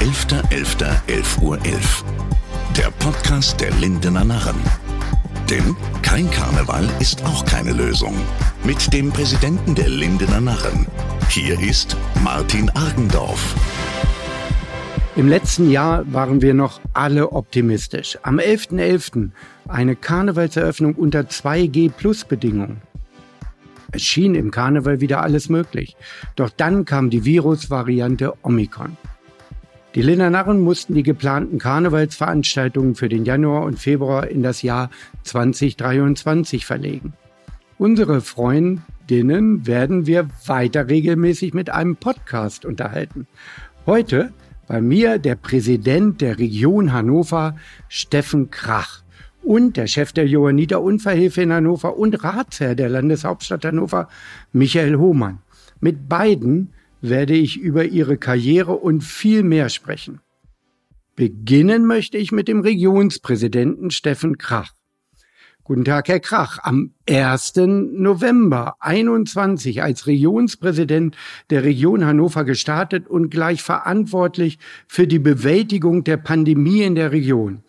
11.11.11 Uhr. 11. Der Podcast der Lindener Narren. Denn kein Karneval ist auch keine Lösung. Mit dem Präsidenten der Lindener Narren. Hier ist Martin Argendorf. Im letzten Jahr waren wir noch alle optimistisch. Am 11.11. .11. eine Karnevalseröffnung unter 2G-Plus-Bedingungen. Es schien im Karneval wieder alles möglich. Doch dann kam die Virusvariante Omikron. Die Linner Narren mussten die geplanten Karnevalsveranstaltungen für den Januar und Februar in das Jahr 2023 verlegen. Unsere Freundinnen werden wir weiter regelmäßig mit einem Podcast unterhalten. Heute bei mir der Präsident der Region Hannover, Steffen Krach und der Chef der Johanniter Unfallhilfe in Hannover und Ratsherr der Landeshauptstadt Hannover, Michael Hohmann. Mit beiden werde ich über ihre Karriere und viel mehr sprechen. Beginnen möchte ich mit dem Regionspräsidenten Steffen Krach. Guten Tag, Herr Krach. Am 1. November 21 als Regionspräsident der Region Hannover gestartet und gleich verantwortlich für die Bewältigung der Pandemie in der Region.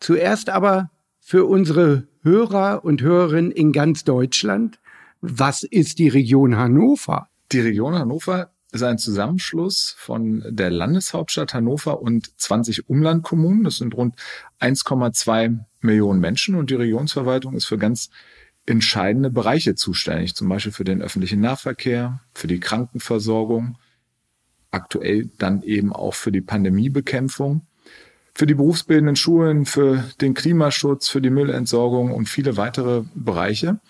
Zuerst aber für unsere Hörer und Hörerinnen in ganz Deutschland. Was ist die Region Hannover? Die Region Hannover ist ein Zusammenschluss von der Landeshauptstadt Hannover und 20 Umlandkommunen. Das sind rund 1,2 Millionen Menschen und die Regionsverwaltung ist für ganz entscheidende Bereiche zuständig, zum Beispiel für den öffentlichen Nahverkehr, für die Krankenversorgung, aktuell dann eben auch für die Pandemiebekämpfung für die berufsbildenden Schulen, für den Klimaschutz, für die Müllentsorgung und viele weitere Bereiche.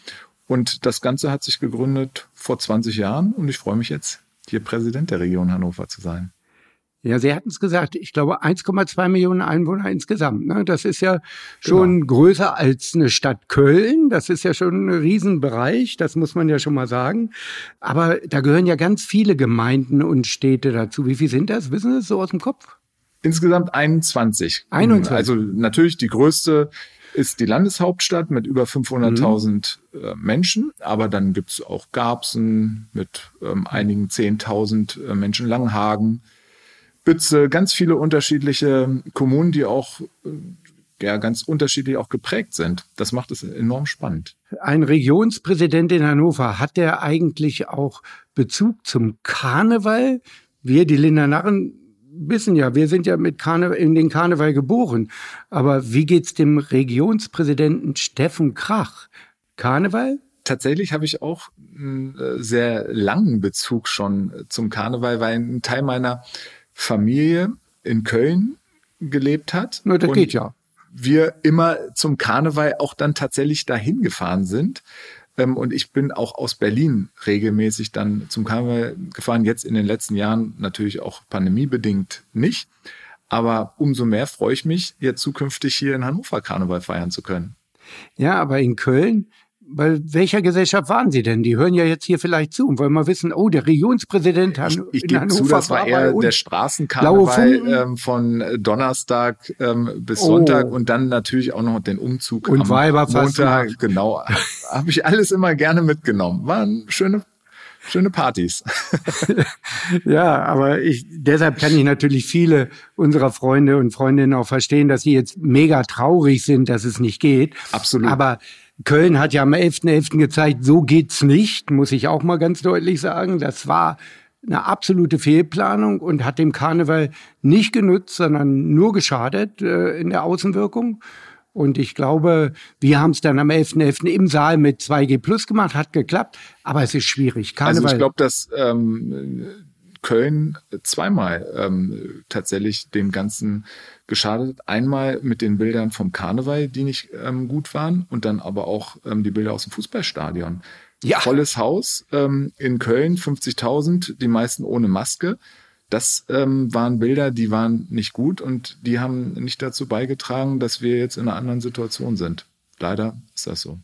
Und das Ganze hat sich gegründet vor 20 Jahren und ich freue mich jetzt, hier Präsident der Region Hannover zu sein. Ja, Sie hatten es gesagt, ich glaube 1,2 Millionen Einwohner insgesamt. Ne? Das ist ja schon genau. größer als eine Stadt Köln. Das ist ja schon ein Riesenbereich, das muss man ja schon mal sagen. Aber da gehören ja ganz viele Gemeinden und Städte dazu. Wie viel sind das? Wissen Sie es so aus dem Kopf? Insgesamt 21. 21. Also natürlich die größte ist die Landeshauptstadt mit über 500.000 mhm. Äh, Menschen, aber dann gibt's auch Garbsen mit ähm, einigen 10.000 äh, Menschen, Langhagen, Bütze, ganz viele unterschiedliche Kommunen, die auch äh, ja, ganz unterschiedlich auch geprägt sind. Das macht es enorm spannend. Ein Regionspräsident in Hannover, hat der eigentlich auch Bezug zum Karneval? Wir, die Linder Narren, wissen ja, wir sind ja mit Karneval, in den Karneval geboren. Aber wie geht's dem Regionspräsidenten Steffen Krach? Karneval? Tatsächlich habe ich auch einen äh, sehr langen Bezug schon zum Karneval, weil ein Teil meiner Familie in Köln gelebt hat. Na, das geht ja. Wir immer zum Karneval auch dann tatsächlich dahin gefahren sind. Ähm, und ich bin auch aus Berlin regelmäßig dann zum Karneval gefahren. Jetzt in den letzten Jahren natürlich auch pandemiebedingt nicht. Aber umso mehr freue ich mich, jetzt zukünftig hier in Hannover Karneval feiern zu können. Ja, aber in Köln bei welcher Gesellschaft waren Sie denn? Die hören ja jetzt hier vielleicht zu und wollen mal wissen, oh, der Regionspräsident hat ich, ich gebe zu, das war eher der Straßenkarneval ähm, von Donnerstag ähm, bis oh. Sonntag und dann natürlich auch noch den Umzug und am Montag. Genau, habe ich alles immer gerne mitgenommen. Waren schöne schöne Partys. ja, aber ich, deshalb kann ich natürlich viele unserer Freunde und Freundinnen auch verstehen, dass sie jetzt mega traurig sind, dass es nicht geht. Absolut. Aber Köln hat ja am 11.11. .11. gezeigt, so geht's nicht, muss ich auch mal ganz deutlich sagen. Das war eine absolute Fehlplanung und hat dem Karneval nicht genutzt, sondern nur geschadet äh, in der Außenwirkung. Und ich glaube, wir haben es dann am 11.11. .11. im Saal mit 2G Plus gemacht, hat geklappt, aber es ist schwierig. Karneval also ich glaube, dass ähm, Köln zweimal ähm, tatsächlich dem Ganzen geschadet. Einmal mit den Bildern vom Karneval, die nicht ähm, gut waren, und dann aber auch ähm, die Bilder aus dem Fußballstadion. Ja. Volles Haus ähm, in Köln, 50.000, die meisten ohne Maske. Das ähm, waren Bilder, die waren nicht gut und die haben nicht dazu beigetragen, dass wir jetzt in einer anderen Situation sind. Leider ist das so.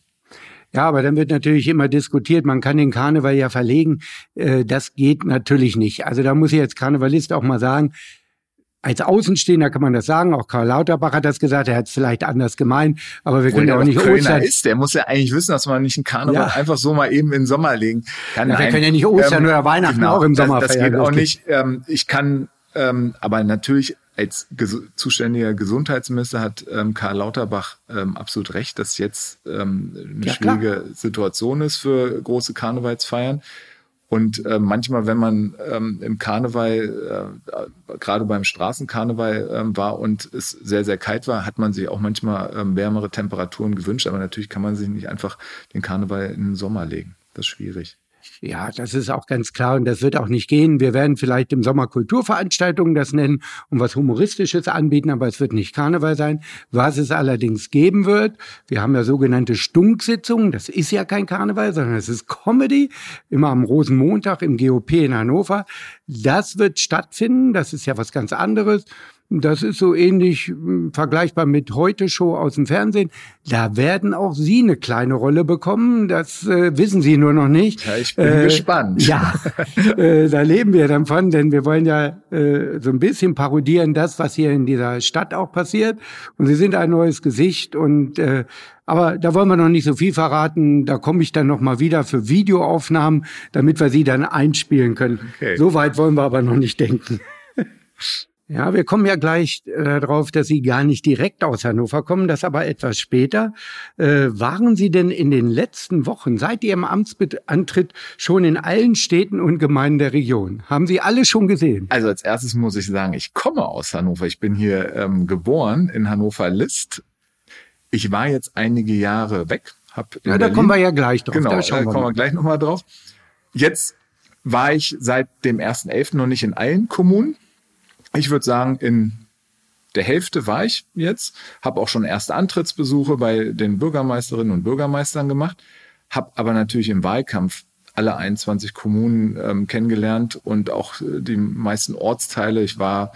Ja, aber dann wird natürlich immer diskutiert, man kann den Karneval ja verlegen. Äh, das geht natürlich nicht. Also da muss ich als Karnevalist auch mal sagen, als Außenstehender kann man das sagen. Auch Karl Lauterbach hat das gesagt. Er hat es vielleicht anders gemeint, aber wir können ja auch nicht Kölner Ostern. ist, der muss ja eigentlich wissen, dass man nicht einen Karneval ja. einfach so mal eben in den Sommer legen kann. Ja, wir können ja nicht Ostern ähm, oder Weihnachten genau, auch im Sommer das, das feiern. Das geht auch nicht. Ähm, ich kann ähm, aber natürlich als ges zuständiger Gesundheitsminister hat ähm, Karl Lauterbach ähm, absolut recht, dass jetzt ähm, eine ja, schwierige klar. Situation ist für große Karnevalsfeiern. Und äh, manchmal, wenn man ähm, im Karneval, äh, gerade beim Straßenkarneval ähm, war und es sehr, sehr kalt war, hat man sich auch manchmal ähm, wärmere Temperaturen gewünscht. Aber natürlich kann man sich nicht einfach den Karneval in den Sommer legen. Das ist schwierig. Ja, das ist auch ganz klar und das wird auch nicht gehen. Wir werden vielleicht im Sommer Kulturveranstaltungen das nennen und was Humoristisches anbieten, aber es wird nicht Karneval sein. Was es allerdings geben wird, wir haben ja sogenannte Stunksitzungen, das ist ja kein Karneval, sondern es ist Comedy, immer am Rosenmontag im GOP in Hannover. Das wird stattfinden, das ist ja was ganz anderes. Das ist so ähnlich hm, vergleichbar mit Heute Show aus dem Fernsehen. Da werden auch Sie eine kleine Rolle bekommen. Das äh, wissen Sie nur noch nicht. Ja, ich bin äh, gespannt. Ja, äh, da leben wir dann von, denn wir wollen ja äh, so ein bisschen parodieren das, was hier in dieser Stadt auch passiert. Und Sie sind ein neues Gesicht und äh, aber da wollen wir noch nicht so viel verraten. Da komme ich dann noch mal wieder für Videoaufnahmen, damit wir sie dann einspielen können. Okay. So weit wollen wir aber noch nicht denken. Ja, wir kommen ja gleich äh, darauf, dass Sie gar nicht direkt aus Hannover kommen, das aber etwas später. Äh, waren Sie denn in den letzten Wochen seit Ihrem Amtsantritt schon in allen Städten und Gemeinden der Region? Haben Sie alle schon gesehen? Also als erstes muss ich sagen, ich komme aus Hannover. Ich bin hier ähm, geboren in Hannover-List. Ich war jetzt einige Jahre weg. Hab ja, da Berlin, kommen wir ja gleich drauf. Genau, da, da kommen wir gleich nochmal drauf. Jetzt war ich seit dem 1.11. noch nicht in allen Kommunen ich würde sagen, in der Hälfte war ich jetzt, habe auch schon erste Antrittsbesuche bei den Bürgermeisterinnen und Bürgermeistern gemacht, habe aber natürlich im Wahlkampf alle 21 Kommunen ähm, kennengelernt und auch äh, die meisten Ortsteile. Ich war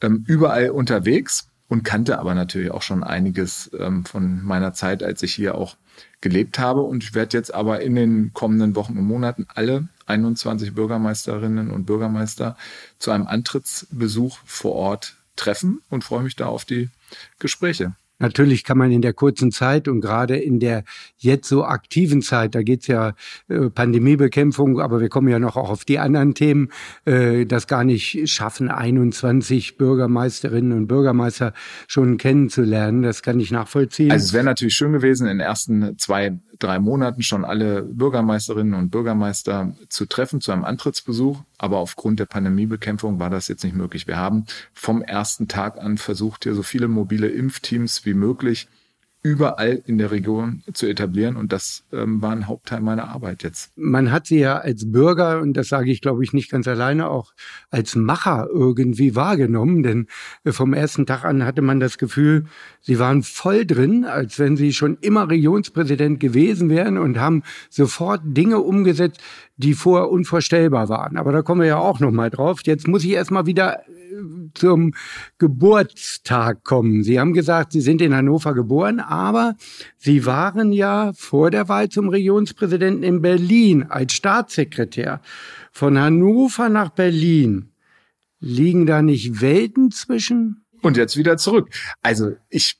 ähm, überall unterwegs und kannte aber natürlich auch schon einiges ähm, von meiner Zeit, als ich hier auch gelebt habe. Und ich werde jetzt aber in den kommenden Wochen und Monaten alle 21 Bürgermeisterinnen und Bürgermeister zu einem Antrittsbesuch vor Ort treffen und freue mich da auf die Gespräche. Natürlich kann man in der kurzen Zeit und gerade in der jetzt so aktiven Zeit, da geht's ja äh, Pandemiebekämpfung, aber wir kommen ja noch auch auf die anderen Themen, äh, das gar nicht schaffen, 21 Bürgermeisterinnen und Bürgermeister schon kennenzulernen. Das kann ich nachvollziehen. Also es wäre natürlich schön gewesen, in den ersten zwei, drei Monaten schon alle Bürgermeisterinnen und Bürgermeister zu treffen zu einem Antrittsbesuch. Aber aufgrund der Pandemiebekämpfung war das jetzt nicht möglich. Wir haben vom ersten Tag an versucht, hier so viele mobile Impfteams wie möglich überall in der Region zu etablieren. Und das ähm, war ein Hauptteil meiner Arbeit jetzt. Man hat sie ja als Bürger, und das sage ich, glaube ich, nicht ganz alleine, auch als Macher irgendwie wahrgenommen. Denn äh, vom ersten Tag an hatte man das Gefühl, sie waren voll drin, als wenn sie schon immer Regionspräsident gewesen wären und haben sofort Dinge umgesetzt, die vorher unvorstellbar waren. Aber da kommen wir ja auch noch mal drauf. Jetzt muss ich erstmal wieder zum Geburtstag kommen. Sie haben gesagt, Sie sind in Hannover geboren, aber Sie waren ja vor der Wahl zum Regionspräsidenten in Berlin als Staatssekretär. Von Hannover nach Berlin. Liegen da nicht Welten zwischen? Und jetzt wieder zurück. Also ich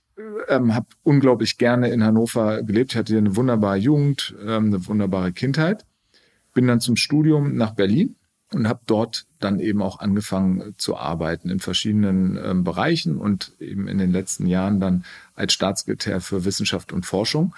ähm, habe unglaublich gerne in Hannover gelebt. Hatte eine wunderbare Jugend, ähm, eine wunderbare Kindheit. Bin dann zum Studium nach Berlin und habe dort dann eben auch angefangen äh, zu arbeiten in verschiedenen ähm, Bereichen und eben in den letzten Jahren dann als Staatssekretär für Wissenschaft und Forschung.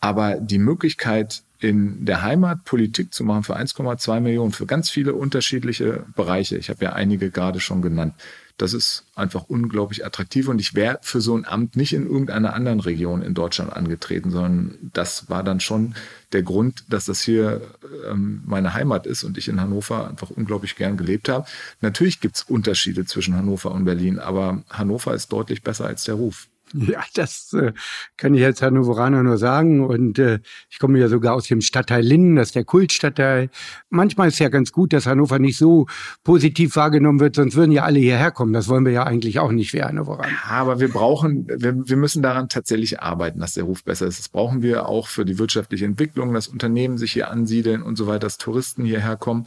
Aber die Möglichkeit, in der Heimat Politik zu machen für 1,2 Millionen, für ganz viele unterschiedliche Bereiche, ich habe ja einige gerade schon genannt, das ist einfach unglaublich attraktiv und ich wäre für so ein Amt nicht in irgendeiner anderen Region in Deutschland angetreten, sondern das war dann schon der Grund, dass das hier ähm, meine Heimat ist und ich in Hannover einfach unglaublich gern gelebt habe. Natürlich gibt's Unterschiede zwischen Hannover und Berlin, aber Hannover ist deutlich besser als der Ruf. Ja, das äh, kann ich als Hannoveraner nur sagen. Und äh, ich komme ja sogar aus dem Stadtteil Linden, das ist der Kultstadtteil. Manchmal ist ja ganz gut, dass Hannover nicht so positiv wahrgenommen wird, sonst würden ja alle hierher kommen. Das wollen wir ja eigentlich auch nicht, wir Hannoveraner. Ja, aber wir brauchen, wir, wir müssen daran tatsächlich arbeiten, dass der Ruf besser ist. Das brauchen wir auch für die wirtschaftliche Entwicklung, dass Unternehmen sich hier ansiedeln und so weiter, dass Touristen hierher kommen.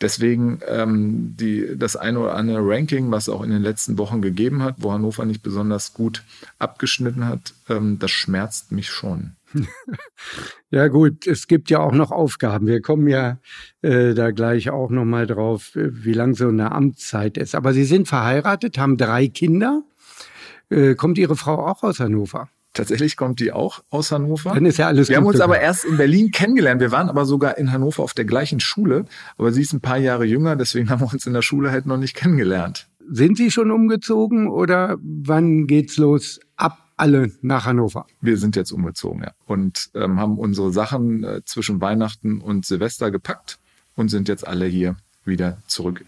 Deswegen ähm, die, das eine oder andere Ranking, was auch in den letzten Wochen gegeben hat, wo Hannover nicht besonders gut abgeschnitten hat, ähm, das schmerzt mich schon. Ja gut, es gibt ja auch noch Aufgaben. Wir kommen ja äh, da gleich auch noch mal drauf, äh, wie lang so eine Amtszeit ist. Aber Sie sind verheiratet, haben drei Kinder. Äh, kommt Ihre Frau auch aus Hannover? Tatsächlich kommt die auch aus Hannover. Dann ist ja alles Wir haben uns aber gegangen. erst in Berlin kennengelernt. Wir waren aber sogar in Hannover auf der gleichen Schule. Aber sie ist ein paar Jahre jünger, deswegen haben wir uns in der Schule halt noch nicht kennengelernt. Sind Sie schon umgezogen oder wann geht's los? Ab alle nach Hannover. Wir sind jetzt umgezogen, ja. Und ähm, haben unsere Sachen äh, zwischen Weihnachten und Silvester gepackt und sind jetzt alle hier wieder zurück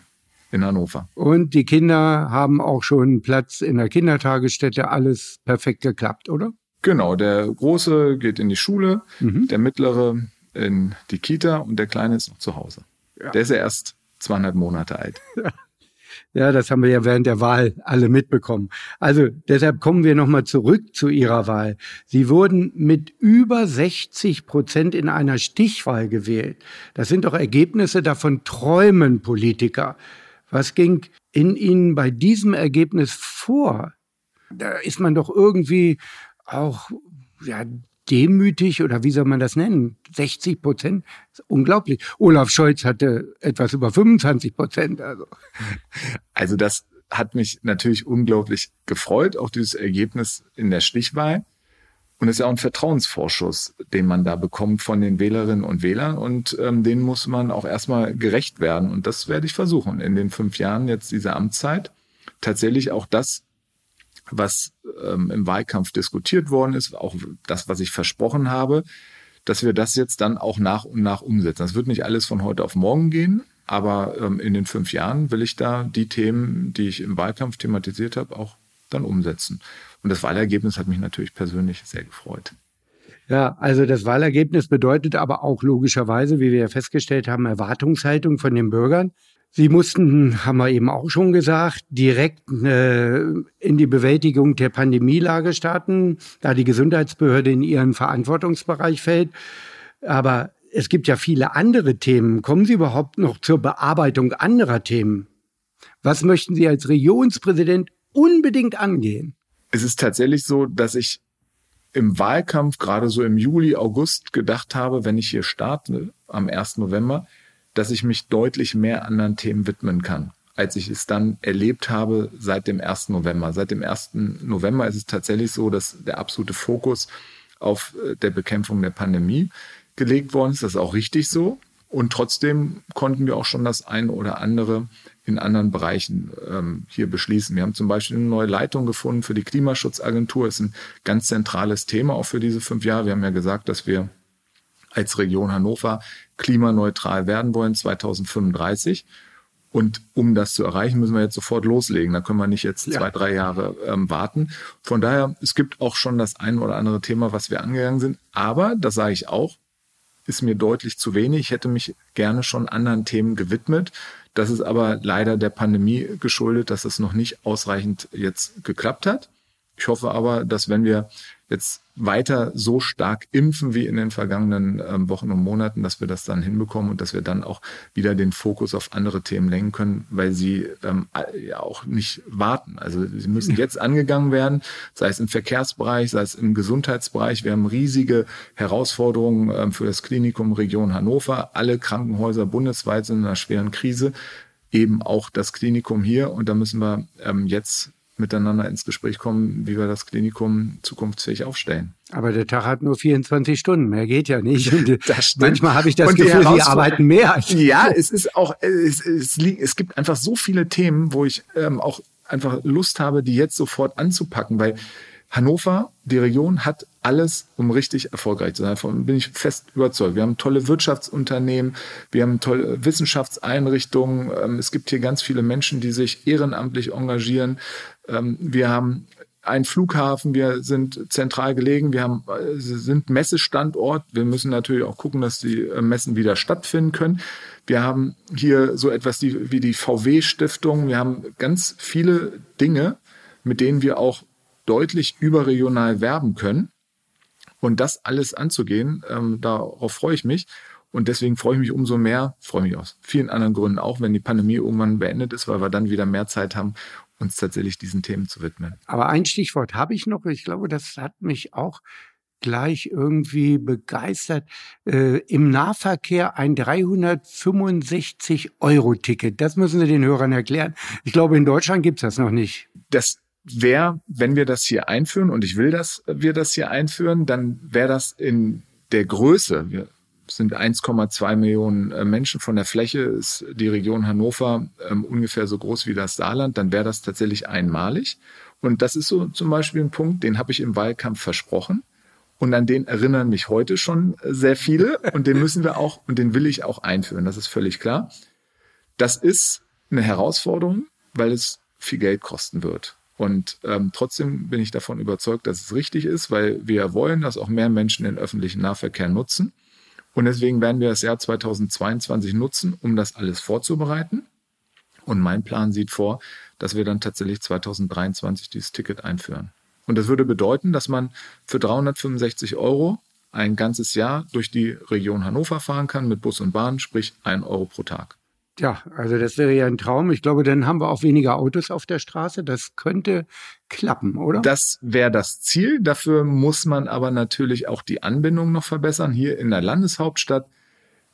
in Hannover. Und die Kinder haben auch schon Platz in der Kindertagesstätte. Alles perfekt geklappt, oder? Genau, der Große geht in die Schule, Mhm. der Mittlere in die Kita und der Kleine ist noch zu Hause. Der ist ja erst zweieinhalb Monate alt. Ja, das haben wir ja während der Wahl alle mitbekommen. Also deshalb kommen wir nochmal zurück zu Ihrer Wahl. Sie wurden mit über 60 Prozent in einer Stichwahl gewählt. Das sind doch Ergebnisse, davon träumen Politiker. Was ging in Ihnen bei diesem Ergebnis vor? Da ist man doch irgendwie auch ja, demütig oder wie soll man das nennen? 60 Prozent? Unglaublich. Olaf Scholz hatte etwas über 25 Prozent. Also. Also das hat mich natürlich unglaublich gefreut, auch dieses Ergebnis in der Stichwahl. Und es ist ja auch ein Vertrauensvorschuss, den man da bekommt von den Wählerinnen und Wählern. Und ähm, den muss man auch erstmal gerecht werden. Und das werde ich versuchen in den fünf Jahren jetzt dieser Amtszeit. Tatsächlich auch das, was ähm, im Wahlkampf diskutiert worden ist, auch das, was ich versprochen habe, dass wir das jetzt dann auch nach und nach umsetzen. Das wird nicht alles von heute auf morgen gehen, aber ähm, in den fünf Jahren will ich da die Themen, die ich im Wahlkampf thematisiert habe, auch dann umsetzen. Und das Wahlergebnis hat mich natürlich persönlich sehr gefreut. Ja, also das Wahlergebnis bedeutet aber auch logischerweise, wie wir ja festgestellt haben, Erwartungshaltung von den Bürgern. Sie mussten, haben wir eben auch schon gesagt, direkt äh, in die Bewältigung der Pandemielage starten, da die Gesundheitsbehörde in ihren Verantwortungsbereich fällt. Aber es gibt ja viele andere Themen. Kommen Sie überhaupt noch zur Bearbeitung anderer Themen? Was möchten Sie als Regionspräsident unbedingt angehen? Es ist tatsächlich so, dass ich im Wahlkampf gerade so im Juli, August gedacht habe, wenn ich hier starte am 1. November, dass ich mich deutlich mehr anderen Themen widmen kann, als ich es dann erlebt habe seit dem 1. November. Seit dem 1. November ist es tatsächlich so, dass der absolute Fokus auf äh, der Bekämpfung der Pandemie gelegt worden ist. Das ist auch richtig so. Und trotzdem konnten wir auch schon das eine oder andere in anderen Bereichen ähm, hier beschließen. Wir haben zum Beispiel eine neue Leitung gefunden für die Klimaschutzagentur. Das ist ein ganz zentrales Thema auch für diese fünf Jahre. Wir haben ja gesagt, dass wir als Region Hannover klimaneutral werden wollen 2035. Und um das zu erreichen, müssen wir jetzt sofort loslegen. Da können wir nicht jetzt Ja. zwei, drei Jahre ähm, warten. Von daher, es gibt auch schon das ein oder andere Thema, was wir angegangen sind. Aber, das sage ich auch, ist mir deutlich zu wenig. Ich hätte mich gerne schon anderen Themen gewidmet. Das ist aber leider der Pandemie geschuldet, dass es noch nicht ausreichend jetzt geklappt hat. Ich hoffe aber, dass wenn wir jetzt weiter so stark impfen wie in den vergangenen ähm, Wochen und Monaten, dass wir das dann hinbekommen und dass wir dann auch wieder den Fokus auf andere Themen lenken können, weil sie ähm, ja auch nicht warten. Also sie müssen jetzt angegangen werden, sei es im Verkehrsbereich, sei es im Gesundheitsbereich. Wir haben riesige Herausforderungen ähm, für das Klinikum Region Hannover. Alle Krankenhäuser bundesweit sind in einer schweren Krise, eben auch das Klinikum hier. Und da müssen wir ähm, jetzt miteinander ins Gespräch kommen, wie wir das Klinikum zukunftsfähig aufstellen. Aber der Tag hat nur 24 Stunden, mehr geht ja nicht. Manchmal habe ich das Und die Gefühl, Herausforderung- arbeiten mehr. als- Ja, es ist auch, es, es, es gibt einfach so viele Themen, wo ich ähm, auch einfach Lust habe, die jetzt sofort anzupacken, weil Hannover, die Region, hat alles, um richtig erfolgreich zu sein. Davon bin ich fest überzeugt. Wir haben tolle Wirtschaftsunternehmen, wir haben tolle Wissenschaftseinrichtungen. Ähm, es gibt hier ganz viele Menschen, die sich ehrenamtlich engagieren. Ähm, wir haben einen Flughafen, wir sind zentral gelegen, wir haben, äh, sind Messestandort. Wir müssen natürlich auch gucken, dass die äh, Messen wieder stattfinden können. Wir haben hier so etwas wie die VW-Stiftung. Wir haben ganz viele Dinge, mit denen wir auch deutlich überregional werben können. Und das alles anzugehen, ähm, darauf freue ich mich. Und deswegen freue ich mich umso mehr, freue mich aus vielen anderen Gründen auch, wenn die Pandemie irgendwann beendet ist, weil wir dann wieder mehr Zeit haben, uns tatsächlich diesen Themen zu widmen. Aber ein Stichwort habe ich noch. Ich glaube, das hat mich auch gleich irgendwie begeistert. Äh, Im Nahverkehr ein 365-Euro-Ticket. Das müssen Sie den Hörern erklären. Ich glaube, in Deutschland gibt's das noch nicht. Das wäre, wenn wir das hier einführen, und ich will, dass wir das hier einführen, dann wäre das in der Größe. Wir sind 1,2 Millionen äh, Menschen. Von der Fläche ist die Region Hannover ähm, ungefähr so groß wie das Saarland. Dann wäre das tatsächlich einmalig. Und das ist so zum Beispiel ein Punkt, den habe ich im Wahlkampf versprochen. Und an den erinnern mich heute schon sehr viele. Und den müssen wir auch, und den will ich auch einführen. Das ist völlig klar. Das ist eine Herausforderung, weil es viel Geld kosten wird. Und ähm, trotzdem bin ich davon überzeugt, dass es richtig ist, weil wir wollen, dass auch mehr Menschen den öffentlichen Nahverkehr nutzen. Und deswegen werden wir das Jahr 2022 nutzen, um das alles vorzubereiten. Und mein Plan sieht vor, dass wir dann tatsächlich 2023 dieses Ticket einführen. Und das würde bedeuten, dass man für 365 Euro ein ganzes Jahr durch die Region Hannover fahren kann mit Bus und Bahn, sprich ein Euro pro Tag. Ja, also das wäre ja ein Traum. Ich glaube, dann haben wir auch weniger Autos auf der Straße. Das könnte klappen, oder? Das wäre das Ziel. Dafür muss man aber natürlich auch die Anbindung noch verbessern. Hier in der Landeshauptstadt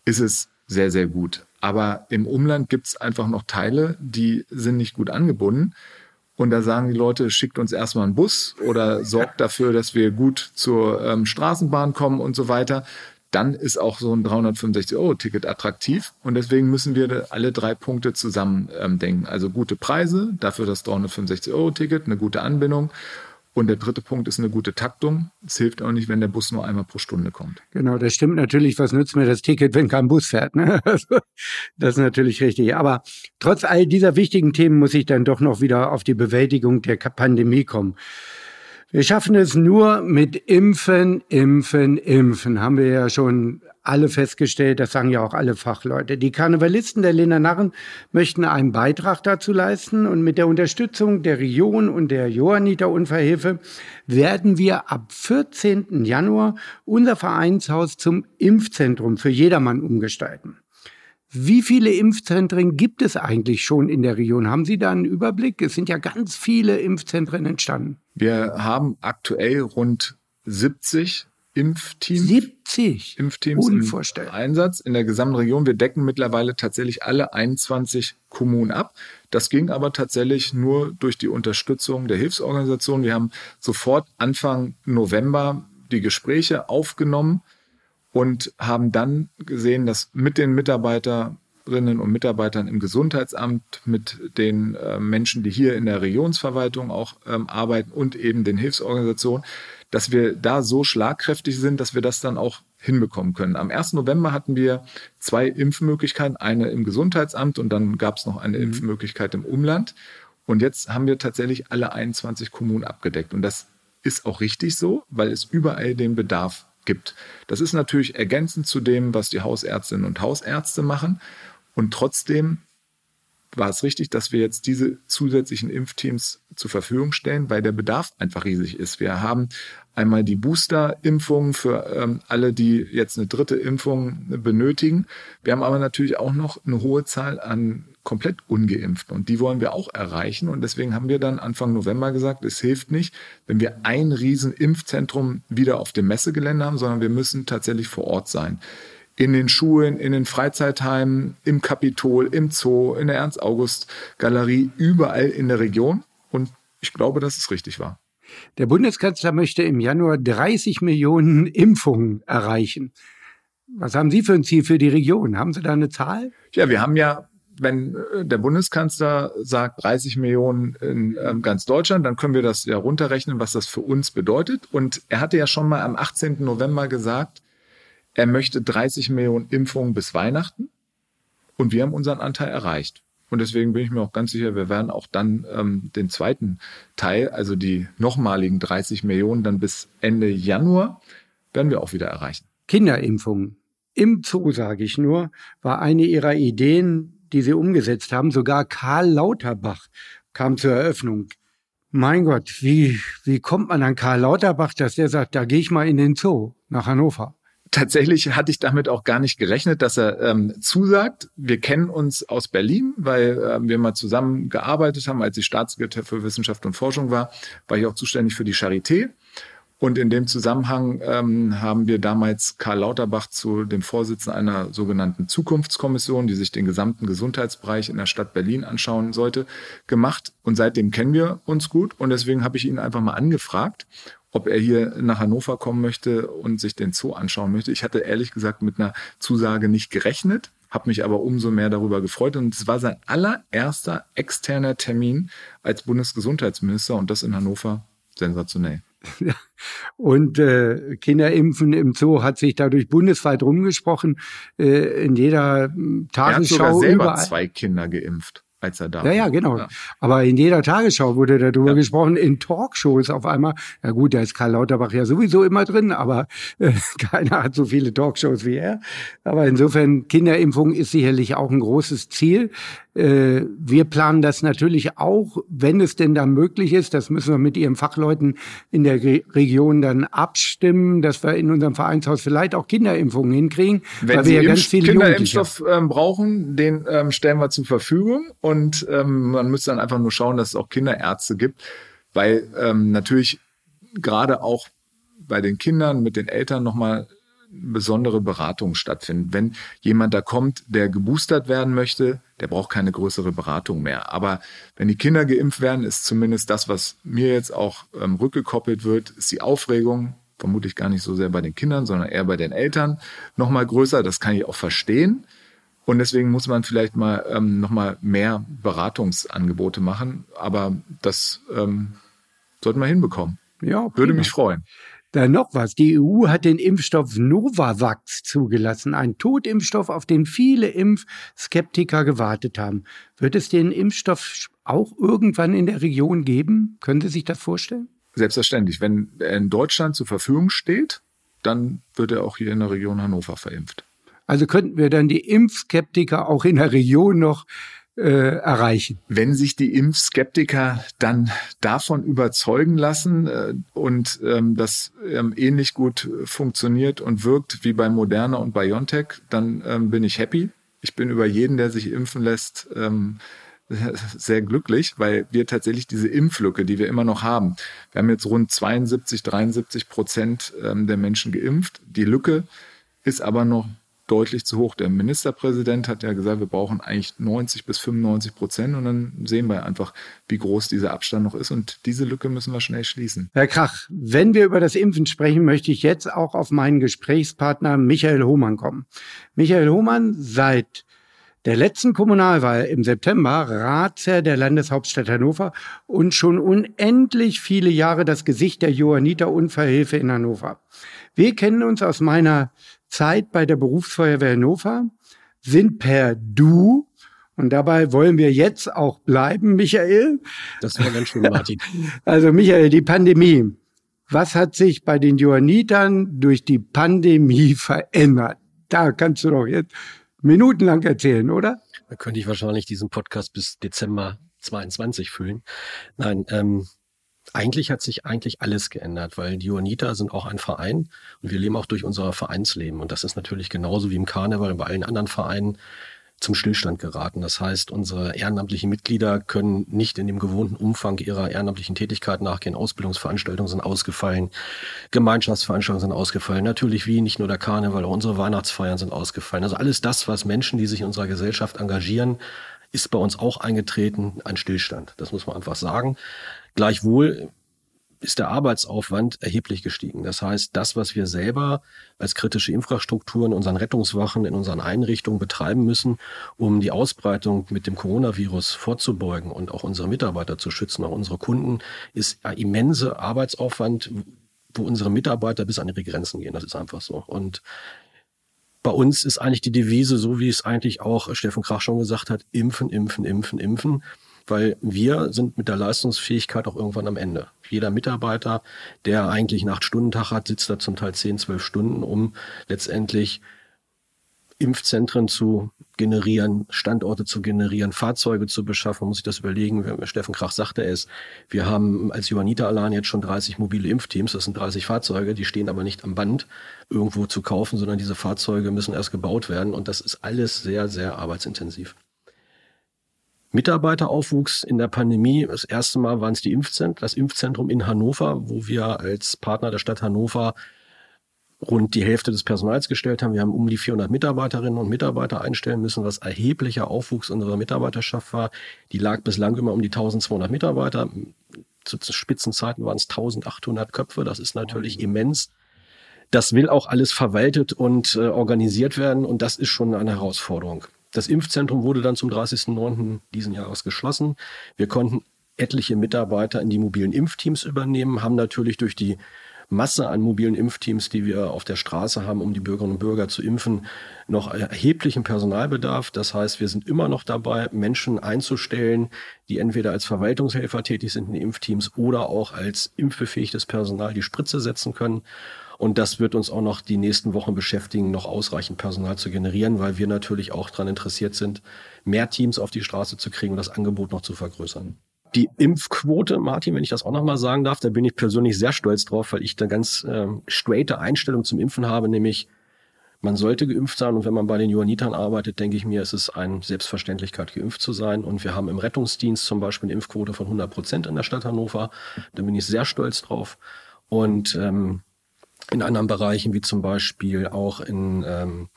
ist es sehr, sehr gut. Aber im Umland gibt es einfach noch Teile, die sind nicht gut angebunden. Und da sagen die Leute, schickt uns erstmal einen Bus oder sorgt dafür, dass wir gut zur ähm, Straßenbahn kommen und so weiter dann ist auch so ein 365-Euro-Ticket attraktiv. Und deswegen müssen wir alle drei Punkte zusammen ähm, denken. Also gute Preise, dafür das 365-Euro-Ticket, eine gute Anbindung. Und der dritte Punkt ist eine gute Taktung. Es hilft auch nicht, wenn der Bus nur einmal pro Stunde kommt. Genau, das stimmt natürlich. Was nützt mir das Ticket, wenn kein Bus fährt? Ne? Also, das ist natürlich richtig. Aber trotz all dieser wichtigen Themen muss ich dann doch noch wieder auf die Bewältigung der Pandemie kommen. Wir schaffen es nur mit Impfen, Impfen, Impfen. Haben wir ja schon alle festgestellt, das sagen ja auch alle Fachleute. Die Karnevalisten der Linner Narren möchten einen Beitrag dazu leisten und mit der Unterstützung der Region und der Johanniter Unfallhilfe werden wir ab 14. Januar unser Vereinshaus zum Impfzentrum für jedermann umgestalten. Wie viele Impfzentren gibt es eigentlich schon in der Region? Haben Sie da einen Überblick? Es sind ja ganz viele Impfzentren entstanden. Wir haben aktuell rund 70 Impfteams. 70? Impfteams im Einsatz in der gesamten Region. Wir decken mittlerweile tatsächlich alle 21 Kommunen ab. Das ging aber tatsächlich nur durch die Unterstützung der Hilfsorganisation. Wir haben sofort Anfang November die Gespräche aufgenommen und haben dann gesehen, dass mit den Mitarbeiterinnen und Mitarbeitern im Gesundheitsamt, mit den äh, Menschen, die hier in der Regionsverwaltung auch ähm, arbeiten und eben den Hilfsorganisationen, dass wir da so schlagkräftig sind, dass wir das dann auch hinbekommen können. Am 1. November hatten wir zwei Impfmöglichkeiten, eine im Gesundheitsamt und dann gab es noch eine mhm. Impfmöglichkeit im Umland. Und jetzt haben wir tatsächlich alle 21 Kommunen abgedeckt. Und das ist auch richtig so, weil es überall den Bedarf gibt. Das ist natürlich ergänzend zu dem, was die Hausärztinnen und Hausärzte machen. Und trotzdem war es richtig, dass wir jetzt diese zusätzlichen Impfteams zur Verfügung stellen, weil der Bedarf einfach riesig ist. Wir haben einmal die Booster-Impfung für ähm, alle, die jetzt eine dritte Impfung benötigen. Wir haben aber natürlich auch noch eine hohe Zahl an komplett ungeimpften und die wollen wir auch erreichen und deswegen haben wir dann Anfang November gesagt, es hilft nicht, wenn wir ein riesen Impfzentrum wieder auf dem Messegelände haben, sondern wir müssen tatsächlich vor Ort sein in den Schulen, in den Freizeitheimen, im Kapitol, im Zoo, in der Ernst-August-Galerie, überall in der Region. Und ich glaube, dass es richtig war. Der Bundeskanzler möchte im Januar 30 Millionen Impfungen erreichen. Was haben Sie für ein Ziel für die Region? Haben Sie da eine Zahl? Ja, wir haben ja, wenn äh, der Bundeskanzler sagt 30 Millionen in ähm, ganz Deutschland, dann können wir das ja runterrechnen, was das für uns bedeutet. Und er hatte ja schon mal am 18. November gesagt, er möchte 30 Millionen Impfungen bis Weihnachten und wir haben unseren Anteil erreicht. Und deswegen bin ich mir auch ganz sicher, wir werden auch dann ähm, den zweiten Teil, also die nochmaligen 30 Millionen, dann bis Ende Januar, werden wir auch wieder erreichen. Kinderimpfungen. Im sage ich nur, war eine ihrer Ideen, die sie umgesetzt haben. Sogar Karl Lauterbach kam zur Eröffnung. Mein Gott, wie, wie kommt man an Karl Lauterbach, dass der sagt, da gehe ich mal in den Zoo nach Hannover? tatsächlich hatte ich damit auch gar nicht gerechnet, dass er ähm, zusagt. Wir kennen uns aus Berlin, weil ähm, wir mal zusammen gearbeitet haben. Als ich Staatssekretär für Wissenschaft und Forschung war, war ich auch zuständig für die Charité. Und in dem Zusammenhang ähm, haben wir damals Karl Lauterbach zu dem Vorsitzenden einer sogenannten Zukunftskommission, die sich den gesamten Gesundheitsbereich in der Stadt Berlin anschauen sollte, gemacht. Und seitdem kennen wir uns gut. Und deswegen habe ich ihn einfach mal angefragt, ob er hier nach Hannover kommen möchte und sich den Zoo anschauen möchte. Ich hatte ehrlich gesagt mit einer Zusage nicht gerechnet, habe mich aber umso mehr darüber gefreut. Und es war sein allererster externer Termin als Bundesgesundheitsminister und das in Hannover sensationell. Und äh, Kinderimpfen im Zoo hat sich dadurch bundesweit rumgesprochen. Äh, in jeder Tagesschau. Er hat sogar selber überall. zwei Kinder geimpft als er da ja, war. Ja, genau. Ja. Aber in jeder Tagesschau wurde darüber ja. gesprochen, in Talkshows auf einmal. Ja gut, da ist Karl Lauterbach ja sowieso immer drin, aber äh, keiner hat so viele Talkshows wie er. Aber insofern, Kinderimpfung ist sicherlich auch ein großes Ziel. Äh, wir planen das natürlich auch, wenn es denn dann möglich ist. Das müssen wir mit Ihren Fachleuten in der Re Region dann abstimmen, dass wir in unserem Vereinshaus vielleicht auch Kinderimpfungen hinkriegen. Wenn weil Sie wir ja ganz viele Kinderimpfstoff ähm, brauchen, den ähm, stellen wir zur Verfügung. Und ähm, man müsste dann einfach nur schauen, dass es auch Kinderärzte gibt, weil ähm, natürlich gerade auch bei den Kindern mit den Eltern nochmal besondere Beratung stattfinden. Wenn jemand da kommt, der geboostert werden möchte, der braucht keine größere Beratung mehr. Aber wenn die Kinder geimpft werden, ist zumindest das, was mir jetzt auch ähm, rückgekoppelt wird, ist die Aufregung, vermutlich gar nicht so sehr bei den Kindern, sondern eher bei den Eltern, nochmal größer. Das kann ich auch verstehen. Und deswegen muss man vielleicht mal ähm, nochmal mehr Beratungsangebote machen. Aber das ähm, sollten wir hinbekommen. Ja, würde mich freuen. Dann noch was. Die EU hat den Impfstoff Novavax zugelassen, ein Totimpfstoff, auf den viele Impfskeptiker gewartet haben. Wird es den Impfstoff auch irgendwann in der Region geben? Können Sie sich das vorstellen? Selbstverständlich. Wenn er in Deutschland zur Verfügung steht, dann wird er auch hier in der Region Hannover verimpft. Also könnten wir dann die Impfskeptiker auch in der Region noch erreichen. Wenn sich die Impfskeptiker dann davon überzeugen lassen äh, und ähm, das ähm, ähnlich gut funktioniert und wirkt wie bei Moderna und BioNTech, dann ähm, bin ich happy. Ich bin über jeden, der sich impfen lässt, ähm, sehr glücklich, weil wir tatsächlich diese Impflücke, die wir immer noch haben, wir haben jetzt rund 72, 73 Prozent ähm, der Menschen geimpft. Die Lücke ist aber noch deutlich zu hoch. Der Ministerpräsident hat ja gesagt, wir brauchen eigentlich 90 bis 95 Prozent und dann sehen wir einfach, wie groß dieser Abstand noch ist und diese Lücke müssen wir schnell schließen. Herr Krach, wenn wir über das Impfen sprechen, möchte ich jetzt auch auf meinen Gesprächspartner Michael Hohmann kommen. Michael Hohmann seit der letzten Kommunalwahl im September Ratsherr der Landeshauptstadt Hannover und schon unendlich viele Jahre das Gesicht der Johanniter Unfallhilfe in Hannover. Wir kennen uns aus meiner Zeit bei der Berufsfeuerwehr Hannover, sind per Du und dabei wollen wir jetzt auch bleiben, Michael. Das wäre ganz schön, Martin. Also Michael, die Pandemie. Was hat sich bei den Johannitern durch die Pandemie verändert? Da kannst du doch jetzt minutenlang erzählen, oder? Da könnte ich wahrscheinlich diesen Podcast bis Dezember 22 füllen. Nein, ähm, eigentlich hat sich eigentlich alles geändert, weil die Johanniter sind auch ein Verein und wir leben auch durch unser Vereinsleben. Und das ist natürlich genauso wie im Karneval und bei allen anderen Vereinen zum Stillstand geraten. Das heißt, unsere ehrenamtlichen Mitglieder können nicht in dem gewohnten Umfang ihrer ehrenamtlichen Tätigkeit nachgehen. Ausbildungsveranstaltungen sind ausgefallen, Gemeinschaftsveranstaltungen sind ausgefallen. Natürlich wie nicht nur der Karneval, auch unsere Weihnachtsfeiern sind ausgefallen. Also alles das, was Menschen, die sich in unserer Gesellschaft engagieren, ist bei uns auch eingetreten, ein Stillstand. Das muss man einfach sagen. Gleichwohl ist der Arbeitsaufwand erheblich gestiegen. Das heißt, das, was wir selber als kritische Infrastruktur in unseren Rettungswachen, in unseren Einrichtungen betreiben müssen, um die Ausbreitung mit dem Coronavirus vorzubeugen und auch unsere Mitarbeiter zu schützen, auch unsere Kunden, ist ein immense Arbeitsaufwand, wo unsere Mitarbeiter bis an ihre Grenzen gehen. Das ist einfach so. Und bei uns ist eigentlich die Devise, so wie es eigentlich auch Steffen Krach schon gesagt hat, impfen, impfen, impfen, impfen weil wir sind mit der Leistungsfähigkeit auch irgendwann am Ende. Jeder Mitarbeiter, der eigentlich einen Acht-Stunden-Tag hat, sitzt da zum Teil zehn, zwölf Stunden, um letztendlich Impfzentren zu generieren, Standorte zu generieren, Fahrzeuge zu beschaffen. Man muss sich das überlegen. Steffen Krach sagte es. Wir haben als Johanniter allein jetzt schon 30 mobile Impfteams. Das sind 30 Fahrzeuge. Die stehen aber nicht am Band irgendwo zu kaufen, sondern diese Fahrzeuge müssen erst gebaut werden. Und das ist alles sehr, sehr arbeitsintensiv. Mitarbeiteraufwuchs in der Pandemie. Das erste Mal waren es die Impfzentren, das Impfzentrum in Hannover, wo wir als Partner der Stadt Hannover rund die Hälfte des Personals gestellt haben. Wir haben um die 400 Mitarbeiterinnen und Mitarbeiter einstellen müssen, was erheblicher Aufwuchs unserer Mitarbeiterschaft war. Die lag bislang immer um die 1200 Mitarbeiter. Zu Spitzenzeiten waren es 1800 Köpfe. Das ist natürlich immens. Das will auch alles verwaltet und äh, organisiert werden und das ist schon eine Herausforderung. Das Impfzentrum wurde dann zum 30.09. diesen Jahres geschlossen. Wir konnten etliche Mitarbeiter in die mobilen Impfteams übernehmen, haben natürlich durch die Masse an mobilen Impfteams, die wir auf der Straße haben, um die Bürgerinnen und Bürger zu impfen, noch erheblichen Personalbedarf. Das heißt, wir sind immer noch dabei, Menschen einzustellen, die entweder als Verwaltungshelfer tätig sind in den Impfteams oder auch als impfbefähigtes Personal die Spritze setzen können. Und das wird uns auch noch die nächsten Wochen beschäftigen, noch ausreichend Personal zu generieren, weil wir natürlich auch daran interessiert sind, mehr Teams auf die Straße zu kriegen und das Angebot noch zu vergrößern. Die Impfquote, Martin, wenn ich das auch nochmal sagen darf, da bin ich persönlich sehr stolz drauf, weil ich da ganz ähm, straighte Einstellung zum Impfen habe, nämlich man sollte geimpft sein und wenn man bei den Johannitern arbeitet, denke ich mir, ist es eine Selbstverständlichkeit, geimpft zu sein. Und wir haben im Rettungsdienst zum Beispiel eine Impfquote von 100 Prozent in der Stadt Hannover. Da bin ich sehr stolz drauf. Und ähm, in anderen Bereichen, wie zum Beispiel auch in ähm,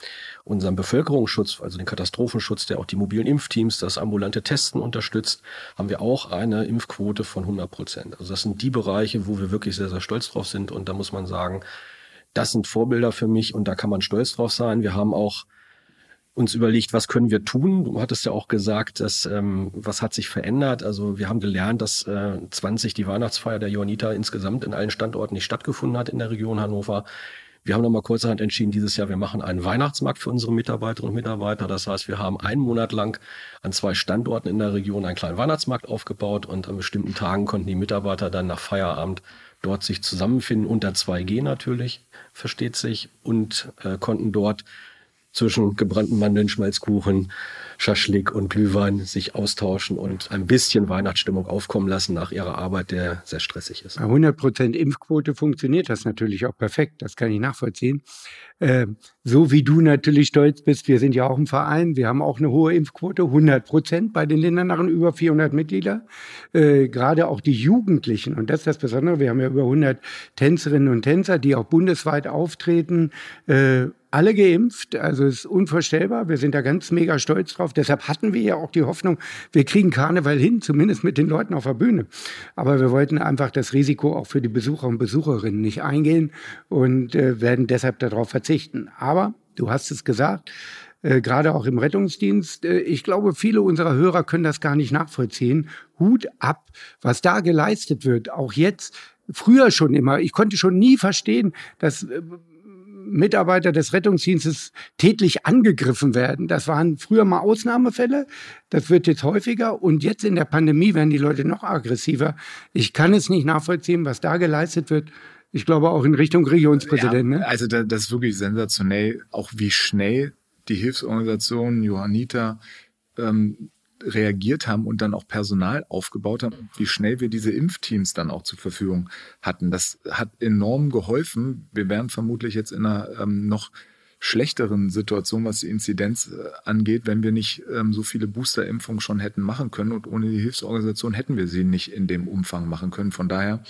unserem Bevölkerungsschutz, also den Katastrophenschutz, der auch die mobilen Impfteams, das ambulante Testen unterstützt, haben wir auch eine Impfquote von 100 Prozent. Also das sind die Bereiche, wo wir wirklich sehr, sehr stolz drauf sind. Und da muss man sagen, das sind Vorbilder für mich und da kann man stolz drauf sein. Wir haben auch uns überlegt, was können wir tun. Du hattest ja auch gesagt, dass ähm, was hat sich verändert. Also wir haben gelernt, dass äh, 20 die Weihnachtsfeier der Johanniter insgesamt in allen Standorten nicht stattgefunden hat in der Region Hannover. Wir haben nochmal kurzerhand entschieden, dieses Jahr, wir machen einen Weihnachtsmarkt für unsere Mitarbeiterinnen und Mitarbeiter. Das heißt, wir haben einen Monat lang an zwei Standorten in der Region einen kleinen Weihnachtsmarkt aufgebaut und an bestimmten Tagen konnten die Mitarbeiter dann nach Feierabend dort sich zusammenfinden, unter 2G natürlich, versteht sich, und äh, konnten dort zwischen gebrannten Mandeln, Schmalzkuchen, Schaschlik und Glühwein sich austauschen und ein bisschen Weihnachtsstimmung aufkommen lassen nach ihrer Arbeit, der sehr stressig ist. 100 Prozent Impfquote funktioniert das natürlich auch perfekt. Das kann ich nachvollziehen. Äh, so wie du natürlich stolz bist, wir sind ja auch ein Verein, wir haben auch eine hohe Impfquote, 100 Prozent bei den Lindernarren, über 400 Mitglieder. Äh, gerade auch die Jugendlichen, und das ist das Besondere, wir haben ja über 100 Tänzerinnen und Tänzer, die auch bundesweit auftreten, äh, alle geimpft, also ist unvorstellbar. Wir sind da ganz mega stolz drauf. Deshalb hatten wir ja auch die Hoffnung, wir kriegen Karneval hin, zumindest mit den Leuten auf der Bühne. Aber wir wollten einfach das Risiko auch für die Besucher und Besucherinnen nicht eingehen und äh, werden deshalb darauf verzichten. Aber du hast es gesagt, äh, gerade auch im Rettungsdienst. Äh, ich glaube, viele unserer Hörer können das gar nicht nachvollziehen. Hut ab, was da geleistet wird, auch jetzt früher schon immer. Ich konnte schon nie verstehen, dass äh, Mitarbeiter des Rettungsdienstes tätlich angegriffen werden. Das waren früher mal Ausnahmefälle. Das wird jetzt häufiger. Und jetzt in der Pandemie werden die Leute noch aggressiver. Ich kann es nicht nachvollziehen, was da geleistet wird. Ich glaube auch in Richtung Regionspräsident. Ja, ne? Also das ist wirklich sensationell, auch wie schnell die Hilfsorganisationen, Johanniter, ähm, reagiert haben und dann auch Personal aufgebaut haben, wie schnell wir diese Impfteams dann auch zur Verfügung hatten. Das hat enorm geholfen. Wir wären vermutlich jetzt in einer ähm, noch schlechteren Situation, was die Inzidenz äh, angeht, wenn wir nicht ähm, so viele Boosterimpfungen schon hätten machen können. Und ohne die Hilfsorganisation hätten wir sie nicht in dem Umfang machen können. Von daher,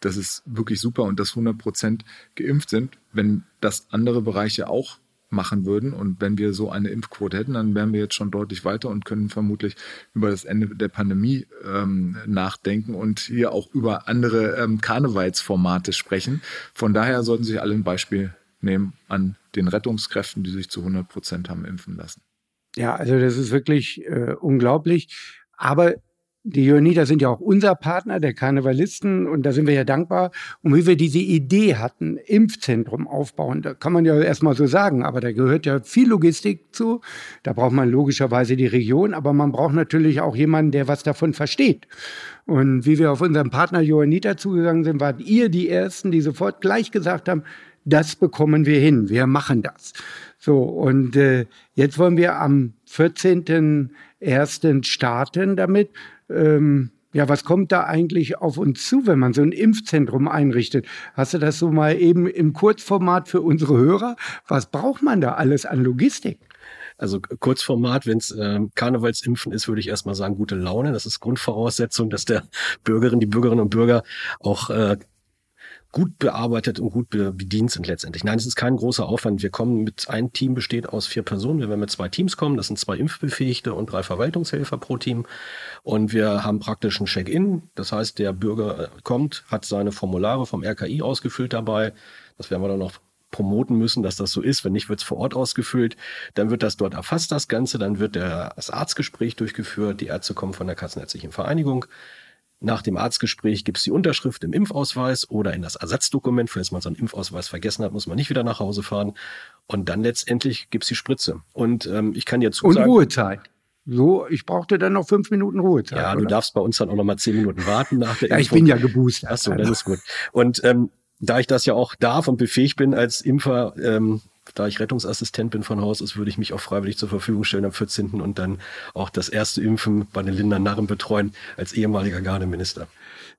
das ist wirklich super und dass 100 Prozent geimpft sind. Wenn das andere Bereiche auch machen würden. Und wenn wir so eine Impfquote hätten, dann wären wir jetzt schon deutlich weiter und können vermutlich über das Ende der Pandemie ähm, nachdenken und hier auch über andere ähm, Karnevalsformate sprechen. Von daher sollten sich alle ein Beispiel nehmen an den Rettungskräften, die sich zu 100 Prozent haben impfen lassen. Ja, also das ist wirklich äh, unglaublich. Aber die Johanniter sind ja auch unser Partner, der Karnevalisten, und da sind wir ja dankbar. Und wie wir diese Idee hatten, Impfzentrum aufbauen, da kann man ja erstmal so sagen, aber da gehört ja viel Logistik zu. Da braucht man logischerweise die Region, aber man braucht natürlich auch jemanden, der was davon versteht. Und wie wir auf unseren Partner Johanniter zugegangen sind, wart ihr die Ersten, die sofort gleich gesagt haben, das bekommen wir hin, wir machen das. So, und äh, jetzt wollen wir am 14.01. starten damit ähm, ja, was kommt da eigentlich auf uns zu, wenn man so ein Impfzentrum einrichtet? Hast du das so mal eben im Kurzformat für unsere Hörer? Was braucht man da alles an Logistik? Also Kurzformat, wenn es äh, Karnevalsimpfen ist, würde ich erstmal sagen, gute Laune. Das ist Grundvoraussetzung, dass der Bürgerin, die Bürgerinnen und Bürger auch äh, gut bearbeitet und gut bedient sind letztendlich. Nein, es ist kein großer Aufwand. Wir kommen mit, ein Team besteht aus vier Personen. Wir werden mit zwei Teams kommen. Das sind zwei Impfbefähigte und drei Verwaltungshelfer pro Team. Und wir haben praktisch ein Check-in. Das heißt, der Bürger äh, kommt, hat seine Formulare vom RKI ausgefüllt dabei. Das werden wir dann noch promoten müssen, dass das so ist. Wenn nicht, wird es vor Ort ausgefüllt. Dann wird das dort erfasst, das Ganze. Dann wird der, das Arztgespräch durchgeführt. Die Ärzte kommen von der Kassenärztlichen Vereinigung. Nach dem Arztgespräch gibt es die Unterschrift im Impfausweis oder in das Ersatzdokument. Falls man so einen Impfausweis vergessen hat, muss man nicht wieder nach Hause fahren. Und dann letztendlich gibt es die Spritze. Und ähm, ich kann dir zusagen... Und Ruhezeit. So, ich brauchte dann noch fünf Minuten Ruhezeit. Ja, oder? du darfst bei uns dann auch noch mal zehn Minuten warten nach der ja, Impfung. ich bin ja geboostert. Ach so, dann ist gut. Und ähm, da ich das ja auch darf und befähigt bin als Impfer, ähm, da ich Rettungsassistent bin von Haus aus, würde ich mich auch freiwillig zur Verfügung stellen am 14. und dann auch das erste Impfen bei den Lindern Narren betreuen als ehemaliger Gardeminister.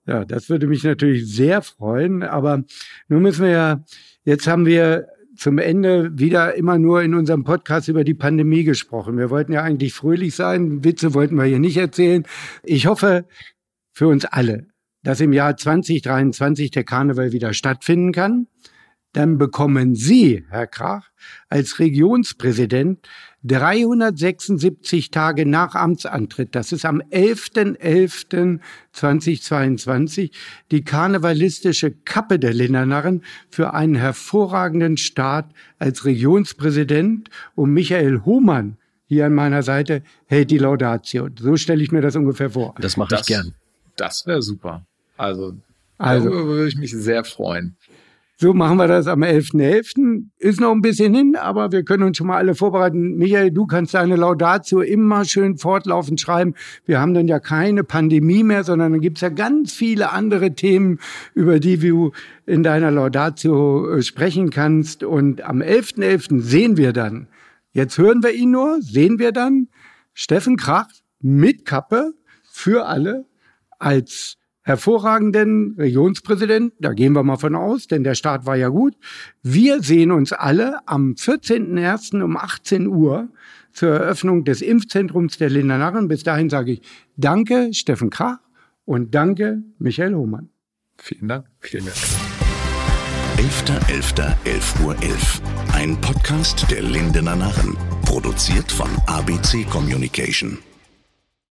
Ja, das würde mich natürlich sehr freuen. Aber nun müssen wir ja, jetzt haben wir zum Ende wieder immer nur in unserem Podcast über die Pandemie gesprochen. Wir wollten ja eigentlich fröhlich sein. Witze wollten wir hier nicht erzählen. Ich hoffe für uns alle, dass im Jahr 2023 der Karneval wieder stattfinden kann dann bekommen Sie, Herr Krach, als Regionspräsident 376 Tage nach Amtsantritt, das ist am 11.11.2022, die karnevalistische Kappe der Lindernarren für einen hervorragenden Start als Regionspräsident und Michael Hohmann hier an meiner Seite hält die Laudatio. So stelle ich mir das ungefähr vor. Das mache ich gern. Das wäre super. Also, also darüber würde ich mich sehr freuen. So machen wir das am 11.11. .11. Ist noch ein bisschen hin, aber wir können uns schon mal alle vorbereiten. Michael, du kannst deine Laudatio immer schön fortlaufend schreiben. Wir haben dann ja keine Pandemie mehr, sondern dann gibt's ja ganz viele andere Themen, über die du in deiner Laudatio äh, sprechen kannst. Und am 11.11. .11. sehen wir dann, jetzt hören wir ihn nur, sehen wir dann Steffen Krach mit Kappe für alle als hervorragenden Regionspräsidenten, da gehen wir mal von aus, denn der Start war ja gut. Wir sehen uns alle am 14.01. um 18 Uhr zur Eröffnung des Impfzentrums der Lindernarren. Bis dahin sage ich Danke, Steffen Krach und danke, Michael Hohmann. Vielen Dank. Vielen Dank. 11.11.11 .11 Uhr 11. Ein Podcast der Lindener Narren. Produziert von ABC Communication.